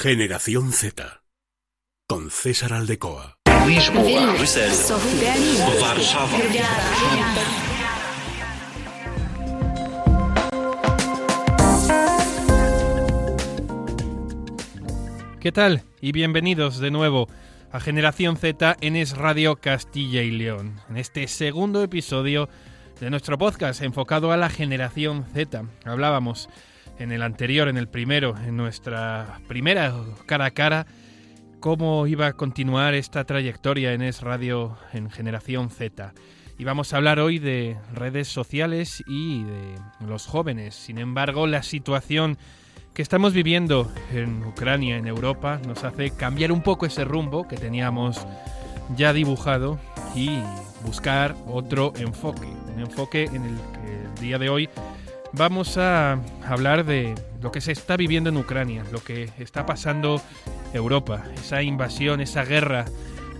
Generación Z. Con César Aldecoa. ¿Qué tal? Y bienvenidos de nuevo a Generación Z en Es Radio Castilla y León, en este segundo episodio de nuestro podcast enfocado a la generación Z. Hablábamos en el anterior, en el primero, en nuestra primera cara a cara, cómo iba a continuar esta trayectoria en Es Radio en generación Z. Y vamos a hablar hoy de redes sociales y de los jóvenes. Sin embargo, la situación que estamos viviendo en Ucrania, en Europa, nos hace cambiar un poco ese rumbo que teníamos ya dibujado y buscar otro enfoque. Un enfoque en el que el día de hoy vamos a hablar de lo que se está viviendo en Ucrania, lo que está pasando Europa, esa invasión, esa guerra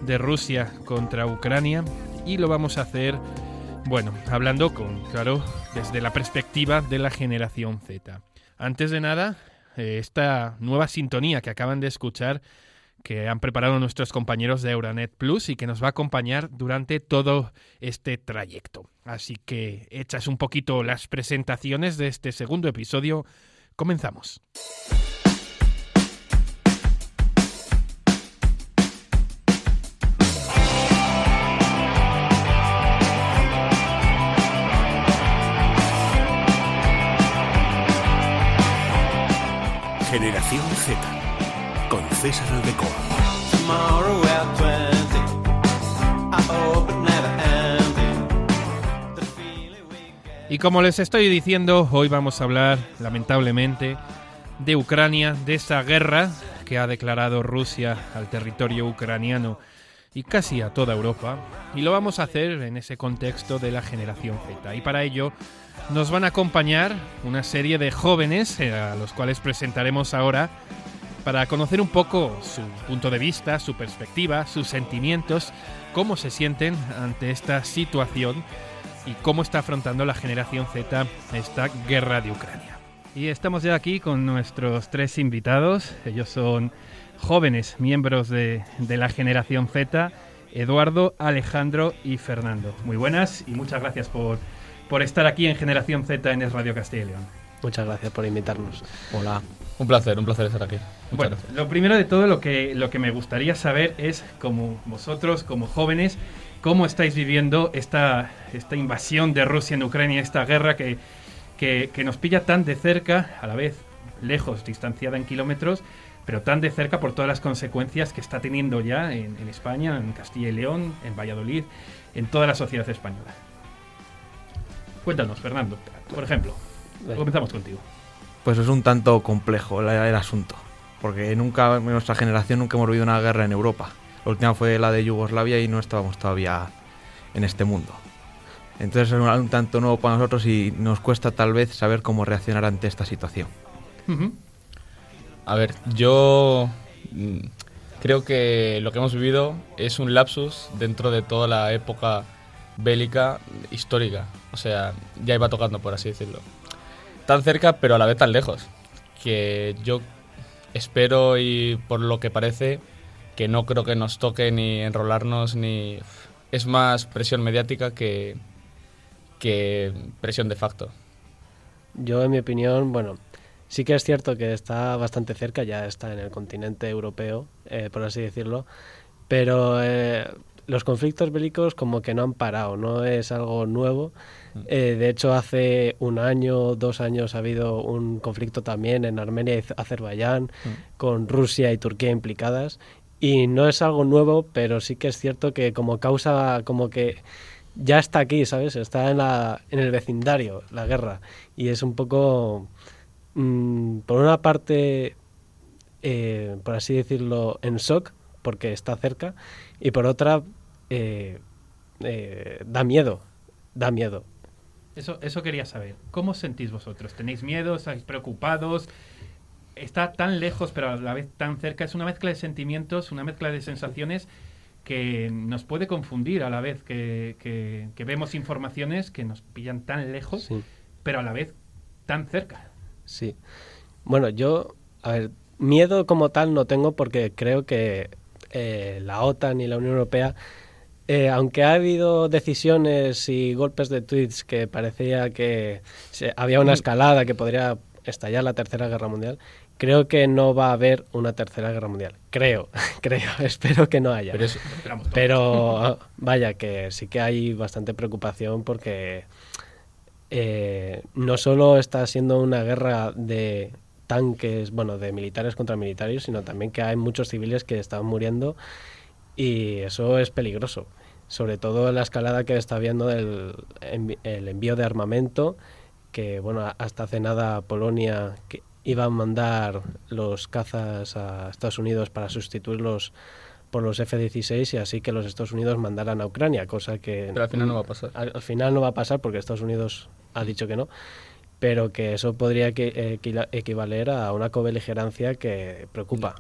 de Rusia contra Ucrania y lo vamos a hacer, bueno, hablando con, claro, desde la perspectiva de la generación Z. Antes de nada, eh, esta nueva sintonía que acaban de escuchar que han preparado nuestros compañeros de Euronet Plus y que nos va a acompañar durante todo este trayecto. Así que, hechas un poquito las presentaciones de este segundo episodio, comenzamos. Generación Z. César Aldecoa. Tomorrow at 20, I hope it never ending. The feeling we get. Y como les estoy diciendo, hoy vamos a hablar, lamentablemente, de Ucrania, de esa guerra que ha declarado Rusia al territorio ucraniano y casi a toda Europa. Y lo vamos a hacer en ese contexto de la generación Z. Y para ello nos van a acompañar una serie de jóvenes eh, a los cuales presentaremos ahora para conocer un poco su punto de vista, su perspectiva, sus sentimientos, cómo se sienten ante esta situación y cómo está afrontando la generación Z esta guerra de Ucrania. Y estamos ya aquí con nuestros tres invitados. Ellos son jóvenes miembros de, de la generación Z, Eduardo, Alejandro y Fernando. Muy buenas y muchas gracias por, por estar aquí en Generación Z en Es Radio Castilla y León. Muchas gracias por invitarnos. Hola. Un placer, un placer estar aquí. Muchas Bueno, gracias. lo primero de todo lo que, lo que me gustaría saber es, como vosotros, como jóvenes, cómo estáis viviendo esta, esta invasión de Rusia en Ucrania, esta guerra que, que, que nos pilla tan de cerca, a la vez lejos, distanciada en kilómetros, pero tan de cerca por todas las consecuencias que está teniendo ya en, en España, en Castilla y León, en Valladolid, en toda la sociedad española. Cuéntanos, Fernando, por ejemplo. Comenzamos contigo. Pues es un tanto complejo el, el asunto, porque nunca, en nuestra generación nunca hemos vivido una guerra en Europa. La última fue la de Yugoslavia y no estábamos todavía en este mundo. Entonces es un, un tanto nuevo para nosotros y nos cuesta tal vez saber cómo reaccionar ante esta situación. A ver, yo mm, creo que lo que hemos vivido es un lapsus dentro de toda la época bélica histórica. O sea, ya iba tocando, por así decirlo. Tan cerca, pero a la vez tan lejos. Que yo espero y por lo que parece, que no creo que nos toque ni enrolarnos ni... Es más presión mediática que, que presión de facto. Yo, en mi opinión, bueno, sí que es cierto que está bastante cerca, ya está en el continente europeo, eh, por así decirlo, pero eh, los conflictos bélicos como que no han parado, no es algo nuevo. Eh, de hecho, hace un año, dos años ha habido un conflicto también en Armenia y Azerbaiyán, con Rusia y Turquía implicadas. Y no es algo nuevo, pero sí que es cierto que como causa, como que ya está aquí, ¿sabes? Está en, la, en el vecindario, la guerra. Y es un poco, mm, por una parte, eh, por así decirlo, en shock, porque está cerca, y por otra, eh, eh, da miedo, da miedo. Eso, eso quería saber. ¿Cómo os sentís vosotros? ¿Tenéis miedo? ¿Estáis preocupados? Está tan lejos, pero a la vez tan cerca. Es una mezcla de sentimientos, una mezcla de sensaciones que nos puede confundir a la vez que, que- que vemos informaciones que nos pillan tan lejos, Sí. pero a la vez tan cerca. Sí. Bueno, yo, a ver, miedo como tal no tengo porque creo que eh, la OTAN y la Unión Europea, eh, aunque ha habido decisiones y golpes de tweets que parecía que se- había una escalada que podría estallar la Tercera Guerra Mundial, creo que no va a haber una Tercera Guerra Mundial. Creo, creo, espero que no haya. Pero eso. Pero vaya, que sí que hay bastante preocupación porque eh, no solo está siendo una guerra de tanques, bueno, de militares contra militares, sino también que hay muchos civiles que están muriendo y eso es peligroso. Sobre todo la escalada que está viendo del el envío de armamento, que bueno, hasta hace nada Polonia que iba a mandar los cazas a Estados Unidos para sustituirlos por los F-16 y así que los Estados Unidos mandaran a Ucrania, cosa que pero al final no va a pasar. al, al final no va a pasar porque Estados Unidos ha dicho que no, pero que eso podría que- equila- equivaler a una cobeligerancia que preocupa.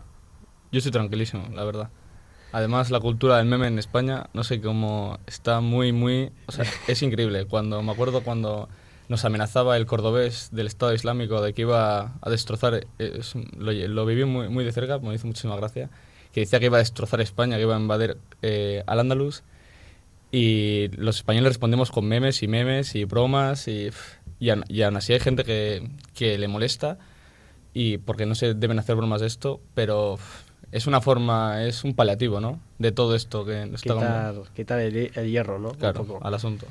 Yo estoy tranquilísimo, la verdad. Además, la cultura del meme en España, no sé cómo está muy, muy... O sea, es increíble. Cuando Me acuerdo cuando nos amenazaba el cordobés del Estado Islámico de que iba a destrozar... eh, es lo, lo viví muy, muy de cerca, me hizo muchísima gracia. Que decía que iba a destrozar España, que iba a invadir eh, al Andaluz. Y los españoles respondemos con memes y memes y bromas. Y, y, aún- y aún así hay gente que, que le molesta y porque no se deben hacer bromas de esto, pero es una forma, es un paliativo, ¿no? De todo esto que está como- Quitar, quitar el, hi- el hierro, ¿no? Un claro, poco. al asunto.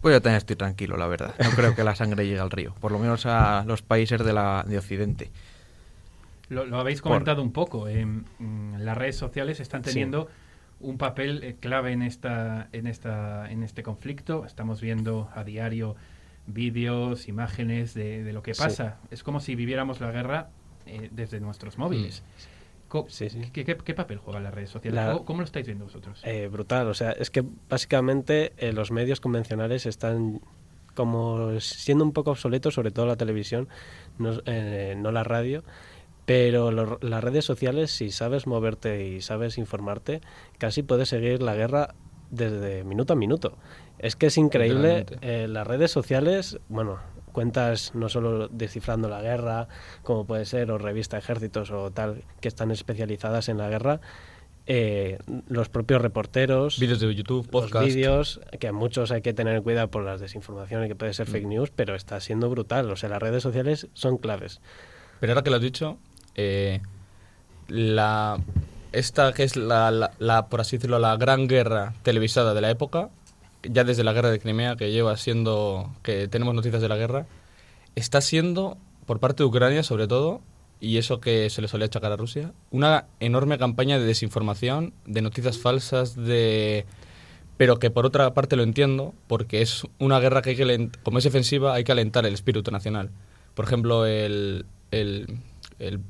Pues yo también estoy tranquilo, la verdad. No creo que la sangre llegue al río, por lo menos a los países de, la, de Occidente. Lo, lo habéis Por- comentado un poco. eh, mm, las redes sociales están Sí. teniendo un papel eh, clave en esta, en esta, en este conflicto. Estamos viendo a diario vídeos, imágenes de, de lo que Sí. pasa. Es como si viviéramos la guerra eh, desde nuestros móviles. Sí, sí. ¿Qué, qué- qué papel juegan las redes sociales? La- ¿Cómo, lo estáis viendo vosotros? Eh, brutal, o sea, es que básicamente eh, los medios convencionales están como siendo un poco obsoletos, sobre todo la televisión, no, eh, no la radio, pero lo- las redes sociales, si sabes moverte y sabes informarte, casi puedes seguir la guerra desde minuto a minuto. Es que es increíble, las redes sociales, bueno, cuentas no solo descifrando la guerra, como puede ser, o revista Ejércitos o tal, que están especializadas en la guerra, eh, los propios reporteros, Vídeos de YouTube, podcast. vídeos, que a muchos hay que tener cuidado por las desinformaciones que puede ser Mm. fake news, pero está siendo brutal. O sea, las redes sociales son claves. Pero ahora que lo has dicho, eh, la, esta que es la, la- la, por así decirlo, la gran guerra televisada de la época, ya desde la guerra de Crimea, que lleva siendo, que tenemos noticias de la guerra, está siendo, por parte de Ucrania sobre todo, y eso que se le solía achacar a Rusia, una enorme campaña de desinformación, de noticias falsas, de... Pero que por otra parte lo entiendo, porque es una guerra que hay que, como es defensiva, hay que alentar el espíritu nacional. Por ejemplo, el, el, el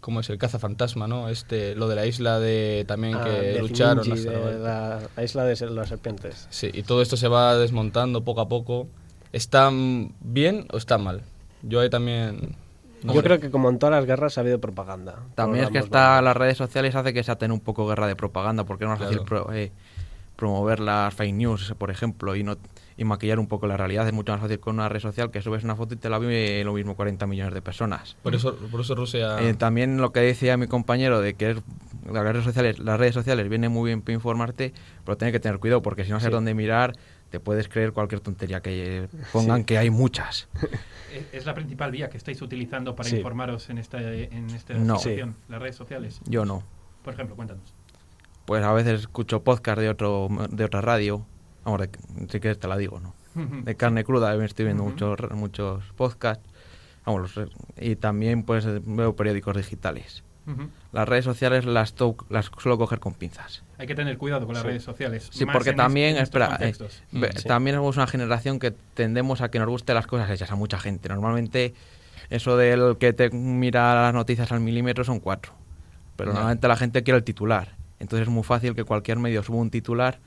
¿cómo es? El cazafantasma, ¿no? Este, lo de la isla de también Ah, que de lucharon. Hasta- de la, la isla de las serpientes. Sí, y todo esto se va desmontando poco a poco. ¿Está bien o está mal? Yo ahí también... no Yo sé. creo que como en todas las guerras ha habido propaganda. También es que está bandos. las redes sociales hace que sea tener un poco guerra de propaganda, porque es más fácil Claro. pro- eh, promover las fake news, por ejemplo, y no y maquillar un poco la realidad. Es mucho más fácil con una red social que subes una foto y te la ve lo mismo 40 millones de personas. Por eso, por eso Rusia... Eh, también lo que decía mi compañero de que es- las redes sociales, las redes sociales vienen muy bien para informarte, pero tienes que tener cuidado porque si no sabes Sí. dónde mirar, te puedes creer cualquier tontería que pongan, Sí. que hay muchas. ¿Es- ¿Es la principal vía que estáis utilizando para Sí. informaros en esta, en esta No. situación? Las redes sociales. Yo no. Por ejemplo, cuéntanos. Pues a veces escucho podcast de otro de otra radio. Vamos, de, si quieres te la digo, ¿no? De carne cruda, me estoy viendo muchos muchos podcasts. Vamos, y también pues veo periódicos digitales. Las redes sociales las, to- las suelo coger con pinzas. Hay que tener cuidado con las Sí. redes sociales. Sí, porque también, est- en estos espera, eh, sí. También somos una generación que tendemos a que nos gusten las cosas hechas a mucha gente. Normalmente eso del que te mira las noticias al milímetro son cuatro. Pero normalmente la gente quiere el titular. Entonces es muy fácil que cualquier medio suba un titular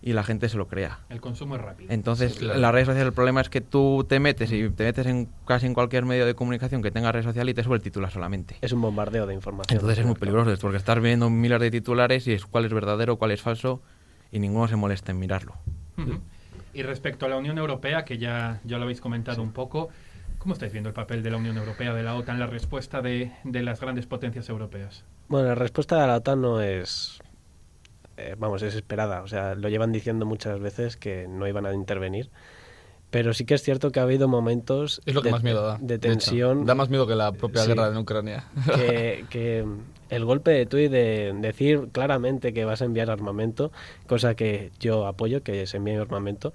y la gente se lo crea. El consumo es rápido. Entonces, Sí, claro. las redes sociales el problema es que tú te metes y te metes en casi en cualquier medio de comunicación que tenga red social y te sube el titular solamente. Es un bombardeo de información. Entonces es muy peligroso porque estás viendo miles de titulares y es cuál es verdadero, cuál es falso y ninguno se molesta en mirarlo. Y respecto a la Unión Europea, que ya, ya lo habéis comentado un poco, ¿Cómo estáis viendo el papel de la Unión Europea, de la OTAN, la respuesta de, de las grandes potencias europeas? Bueno, la respuesta de la OTAN no es, eh, vamos, es esperada. O sea, lo llevan diciendo muchas veces que no iban a intervenir. Pero sí que es cierto que ha habido momentos Es lo que de, más miedo da. de hecho. tensión Da más miedo que la propia Sí. guerra en Ucrania. que, que el golpe de tuit de decir claramente que vas a enviar armamento, cosa que yo apoyo, que se envíe armamento,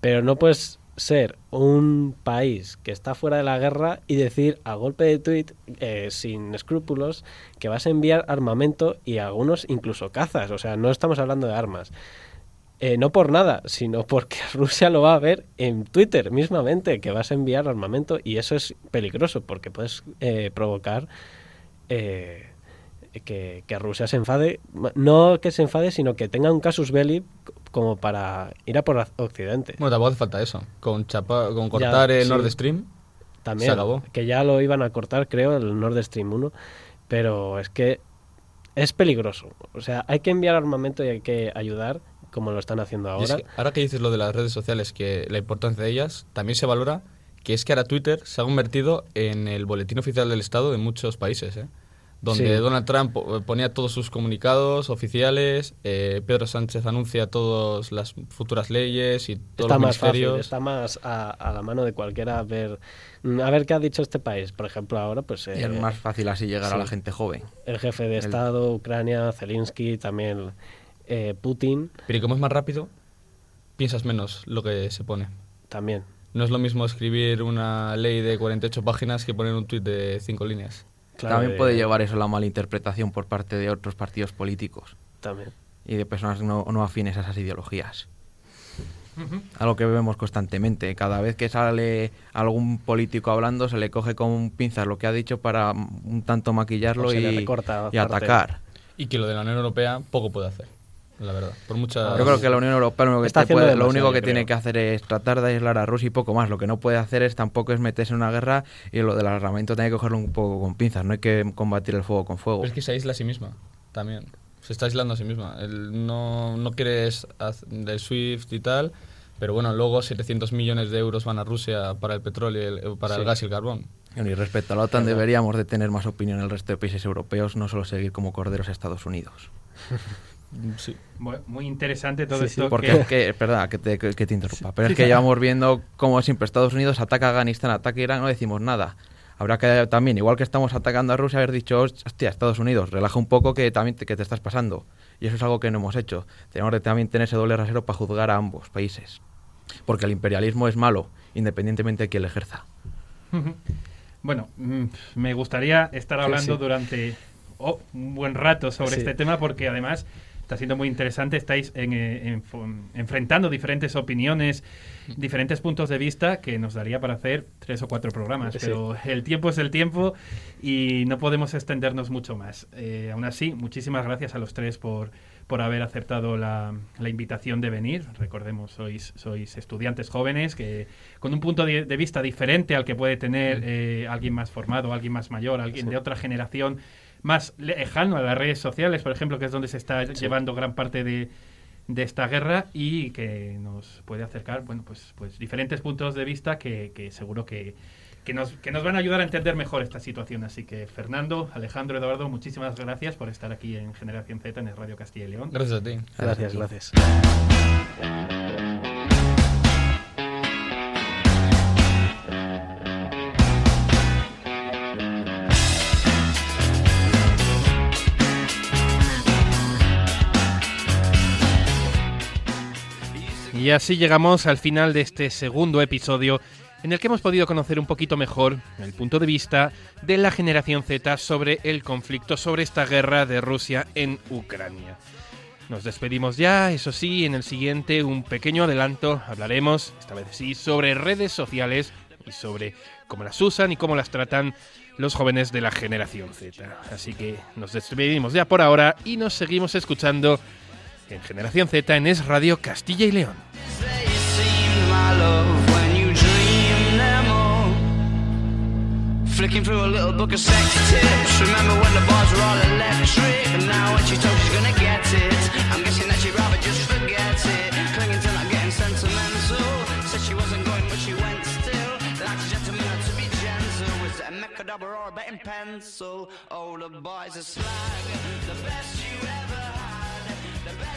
pero no puedes ser un país que está fuera de la guerra y decir a golpe de tuit, eh, sin escrúpulos, que vas a enviar armamento y algunos incluso cazas. O sea, no estamos hablando de armas. Eh, no por nada, sino porque Rusia lo va a ver en Twitter mismamente, que vas a enviar armamento y eso es peligroso porque puedes eh, provocar eh, que, que Rusia se enfade, no que se enfade, sino que tenga un casus belli como para ir a por Occidente. Bueno, tampoco hace falta eso. Con, chapa, con cortar Ya, el sí. Nord Stream, También, se acabó. que ya lo iban a cortar, creo, el Nord Stream 1, pero es que es peligroso. O sea, hay que enviar armamento y hay que ayudar, como lo están haciendo es ahora. que ahora que dices lo de las redes sociales, que la importancia de ellas, también se valora que es que ahora Twitter se ha convertido en el boletín oficial del Estado de muchos países, ¿eh? Donde Sí. Donald Trump po- ponía todos sus comunicados oficiales, eh, Pedro Sánchez anuncia todas las futuras leyes y todos está los más fácil, ministerios. está más a, a la mano de cualquiera ver mm, a ver qué ha dicho este país. Por ejemplo, ahora pues Y eh, es más fácil así llegar a sí. la gente joven. el jefe de Estado, Ucrania, Zelensky, también eh, Putin, Pero y como es más rápido, piensas menos lo que se pone. también. No es lo mismo escribir una ley de 48 páginas que poner un tuit de 5 líneas. Claro, También eh, puede llevar eso a la mala interpretación por parte de otros partidos políticos También. y de personas no, no afines a esas ideologías. Algo que vemos constantemente. Cada vez que sale algún político hablando, se le coge con pinzas lo que ha dicho para un tanto maquillarlo y, recorta y atacar. Y que lo de la Unión Europea poco puede hacer, la verdad. Por mucha... Yo creo que la Unión Europea lo único que, Está puede- lo único que tiene que hacer es tratar de aislar a Rusia y poco más. Lo que no puede hacer es tampoco es meterse en una guerra y lo del armamento tiene que cogerlo un poco con pinzas. No hay que combatir el fuego con fuego. Pero es que se aísla a sí misma, también. Se está aislando a sí misma. El- no, no del SWIFT y tal, pero bueno, luego 700 millones de euros van a Rusia para el petróleo, el- eh, para el Sí. gas y el carbón. Y respecto a la OTAN, deberíamos de tener más opinión el resto de países europeos, no solo seguir como corderos a Estados Unidos. Sí. Bueno, muy interesante todo Sí, sí, esto. Porque que- es que, verdad, que te, que te interrumpa, pero Sí, es que sí. llevamos viendo cómo siempre Estados Unidos ataca a Afganistán, ataca a Irán, no decimos nada. Habrá que también, igual que estamos atacando a Rusia, haber dicho, hostia, Estados Unidos, relaja un poco que también te, que te estás pasando. Y eso es algo que no hemos hecho. Tenemos que también tener ese doble rasero para juzgar a ambos países. Porque el imperialismo es malo, independientemente de quién le ejerza. Bueno, mm, me gustaría estar hablando sí. durante oh, un buen rato sobre Sí. este tema porque además está siendo muy interesante. Estáis en, eh, en enfrentando diferentes opiniones, diferentes puntos de vista que nos daría para hacer tres o cuatro programas. Sí. Pero el tiempo es el tiempo y no podemos extendernos mucho más. Eh, aún así, muchísimas gracias a los tres por, por haber aceptado la, la invitación de venir. Recordemos, sois, sois estudiantes jóvenes que con un punto de, de vista diferente al que puede tener eh, alguien más formado, alguien más mayor, alguien Sí. de otra generación más lejano a las redes sociales, por ejemplo, que es donde se está llevando gran parte de, de esta guerra y que nos puede acercar, bueno, pues, pues diferentes puntos de vista que, que seguro que, que, nos, que nos van a ayudar a entender mejor esta situación. Así que, Fernando, Alejandro, Eduardo, muchísimas gracias por estar aquí en Generación Z en el Radio Castilla y León. Gracias a ti. Gracias, gracias. Y así llegamos al final de este segundo episodio en el que hemos podido conocer un poquito mejor el punto de vista de la generación Z sobre el conflicto, sobre esta guerra de Rusia en Ucrania. Nos despedimos ya, eso sí, en el siguiente un pequeño adelanto, hablaremos, esta vez sí, sobre redes sociales y sobre cómo las usan y cómo las tratan los jóvenes de la generación Z. Así que nos despedimos ya por ahora y nos seguimos escuchando en Generación Z en Es Radio Castilla y León. Flicking through a little book of sex tips. Remember when the bars were all electric? And now when she told she's gonna get it, I'm guessing that she'd rather just forget it. Clinging to not getting sentimental. Said she wasn't going, but she went still. Like a gentleman to be gentle. Was it a mechadabra or a betting pencil? Oh, the boys are slag. The best you ever had. The best.